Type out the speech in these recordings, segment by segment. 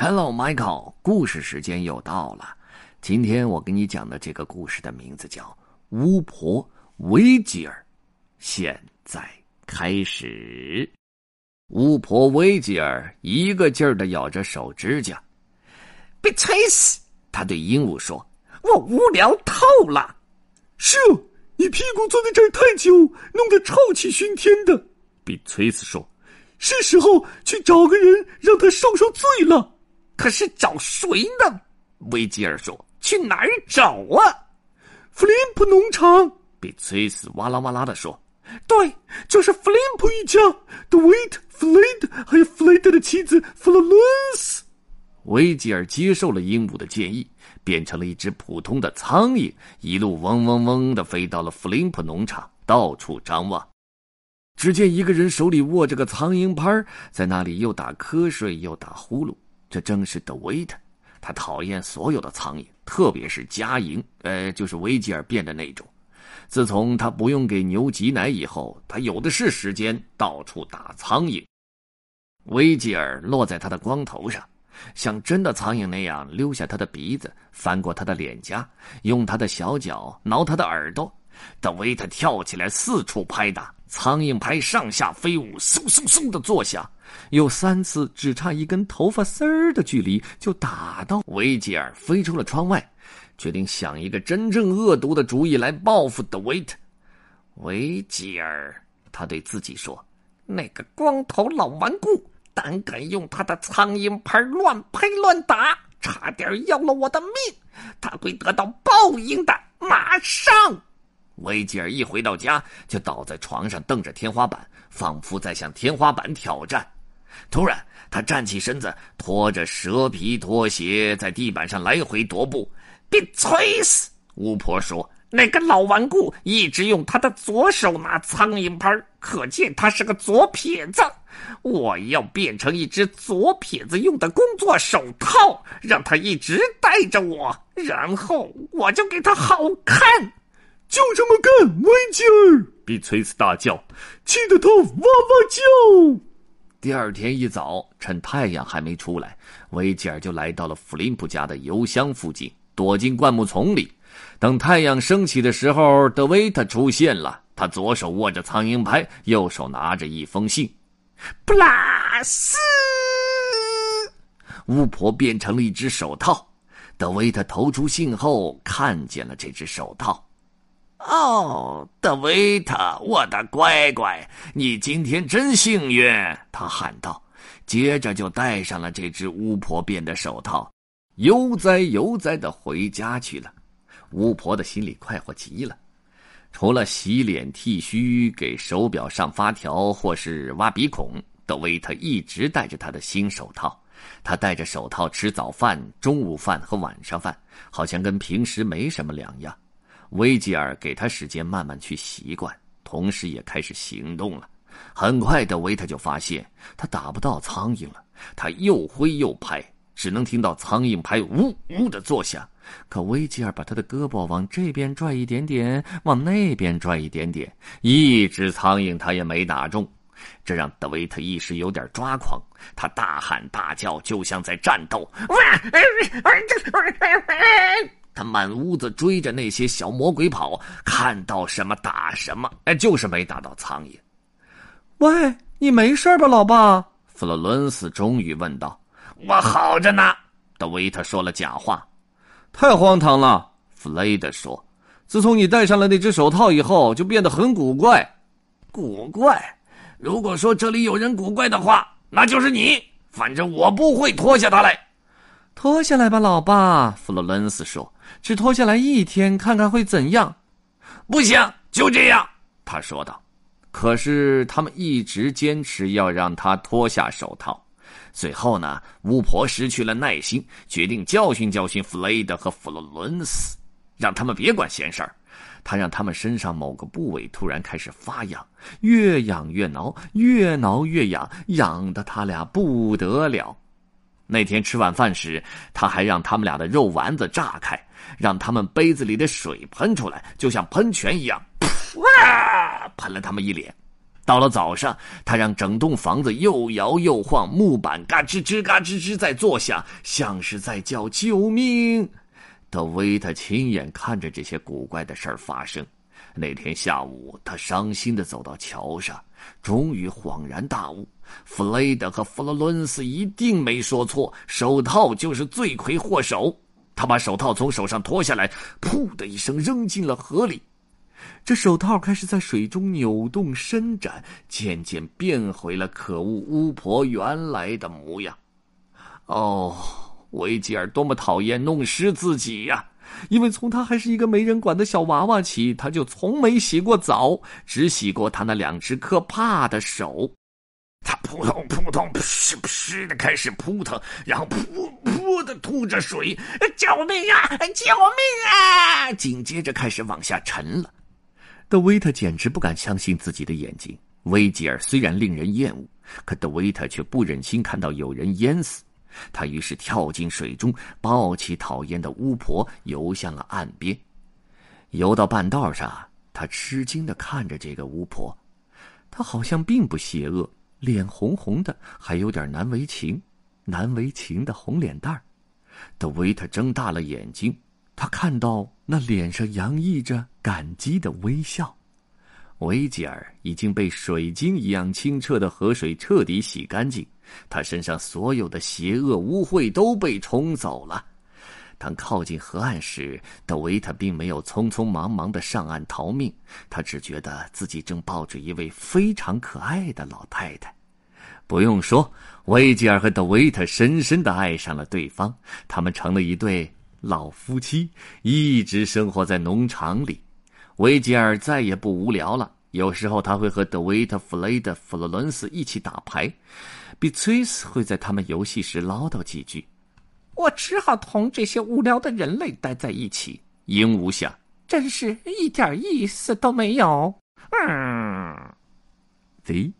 Hello, Michael，故事时间又到了。今天我给你讲的这个故事的名字叫《巫婆维吉尔》。现在开始。巫婆维吉尔一个劲儿的咬着手指甲，被吹死！他对鹦鹉说：“我无聊透了。”是啊，你屁股坐在这儿太久，弄得臭气熏天的。比崔斯说：“是时候去找个人让他受受罪了。”可是找谁呢？维吉尔说：“去哪儿找啊？”弗林普农场。比崔斯哇啦哇啦的说。对，就是弗林普一家的维特、弗雷德，还有弗雷德的妻子弗洛伦斯。维吉尔接受了鹦鹉的建议，变成了一只普通的苍蝇，一路嗡嗡嗡的飞到了弗林普农场，到处张望。只见一个人手里握着个苍蝇拍，在那里又打瞌睡又打呼噜。这正是德维特，他讨厌所有的苍蝇，特别是家蝇，呃，就是维吉尔变的那种。自从他不用给牛挤奶以后，他有的是时间到处打苍蝇。维吉尔落在他的光头上，像真的苍蝇那样溜下他的鼻子，翻过他的脸颊，用他的小脚挠他的耳朵。德维特跳起来四处拍打，苍蝇拍上下飞舞，嗖嗖嗖的作响。有三次只差一根头发丝儿的距离，就打到维吉尔飞出了窗外。决定想一个真正恶毒的主意来报复德维特。维吉尔，他对自己说：“那个光头老顽固，胆敢用他的苍蝇拍乱拍乱打，差点要了我的命。他会得到报应的。马上！”维吉尔一回到家，就倒在床上瞪着天花板，仿佛在向天花板挑战。突然，他站起身子，拖着蛇皮拖鞋在地板上来回踱步。别催死！巫婆说：“那个老顽固一直用他的左手拿苍蝇拍，可见他是个左撇子。我要变成一只左撇子用的工作手套，让他一直带着我，然后我就给他好看。就这么干，维吉尔！”比崔斯大叫，气得他哇哇叫。第二天一早，趁太阳还没出来，维吉尔就来到了弗林普家的邮箱附近。躲进灌木丛里，等太阳升起的时候，德维特出现了。他左手握着苍蝇拍，右手拿着一封信。布拉斯，巫婆变成了一只手套。德维特投出信后，看见了这只手套。哦，德维特，我的乖乖，你今天真幸运！他喊道，接着就戴上了这只巫婆变的手套。悠哉悠哉的回家去了，巫婆的心里快活极了。除了洗脸、剃须、给手表上发条或是挖鼻孔，德维特一直戴着他的新手套。他戴着手套吃早饭、中午饭和晚上饭，好像跟平时没什么两样。维吉尔给他时间慢慢去习惯，同时也开始行动了。很快，德维特就发现他打不到苍蝇了。他又挥又拍。只能听到苍蝇拍呜呜的作响，可维吉尔把他的胳膊往这边拽一点点，往那边拽一点点，一只苍蝇他也没打中，这让德维特一时有点抓狂，他大喊大叫，就像在战斗哇。他满屋子追着那些小魔鬼跑，看到什么打什么，哎，就是没打到苍蝇。喂，你没事吧，老爸？弗洛伦斯终于问道。我好着呢，德维特说了假话，太荒唐了。弗雷德说：“自从你戴上了那只手套以后，就变得很古怪。古怪？如果说这里有人古怪的话，那就是你。反正我不会脱下它来。脱下来吧，老爸。”弗洛伦斯说：“只脱下来一天，看看会怎样。”不行，就这样。”他说道。可是他们一直坚持要让他脱下手套。最后呢，巫婆失去了耐心，决定教训教训弗雷德和弗洛伦斯，让他们别管闲事儿。他让他们身上某个部位突然开始发痒，越痒越挠，越挠越痒，痒得他俩不得了。那天吃晚饭时，他还让他们俩的肉丸子炸开，让他们杯子里的水喷出来，就像喷泉一样，噗啊，喷了他们一脸。到了早上，他让整栋房子又摇又晃，木板嘎吱吱、嘎吱吱在作响，像是在叫救命。德维特亲眼看着这些古怪的事儿发生。那天下午，他伤心的走到桥上，终于恍然大悟：弗雷德和弗洛伦斯一定没说错，手套就是罪魁祸首。他把手套从手上脱下来，噗的一声扔进了河里。这手套开始在水中扭动伸展，渐渐变回了可恶巫婆原来的模样。哦，维吉尔多么讨厌弄湿自己呀！因为从他还是一个没人管的小娃娃起，他就从没洗过澡，只洗过他那两只可怕的手。他扑通扑通，噗哧噗哧的开始扑腾，然后噗噗的吐着水，救命啊！救命啊！紧接着开始往下沉了。德维特简直不敢相信自己的眼睛。维吉尔虽然令人厌恶，可德维特却不忍心看到有人淹死。他于是跳进水中，抱起讨厌的巫婆，游向了岸边。游到半道上，他吃惊的看着这个巫婆，她好像并不邪恶，脸红红的，还有点难为情，难为情的红脸蛋儿。德维特睁大了眼睛。他看到那脸上洋溢着感激的微笑，维吉尔已经被水晶一样清澈的河水彻底洗干净，他身上所有的邪恶污秽都被冲走了。当靠近河岸时，德维特并没有匆匆忙忙的上岸逃命，他只觉得自己正抱着一位非常可爱的老太太。不用说，维吉尔和德维特深深的爱上了对方，他们成了一对。老夫妻一直生活在农场里，维吉尔再也不无聊了。有时候他会和德维特、弗雷德、弗洛伦斯一起打牌，比崔斯会在他们游戏时唠叨几句。我只好同这些无聊的人类待在一起。鹦鹉想，真是一点意思都没有。嗯，The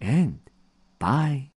end. Bye.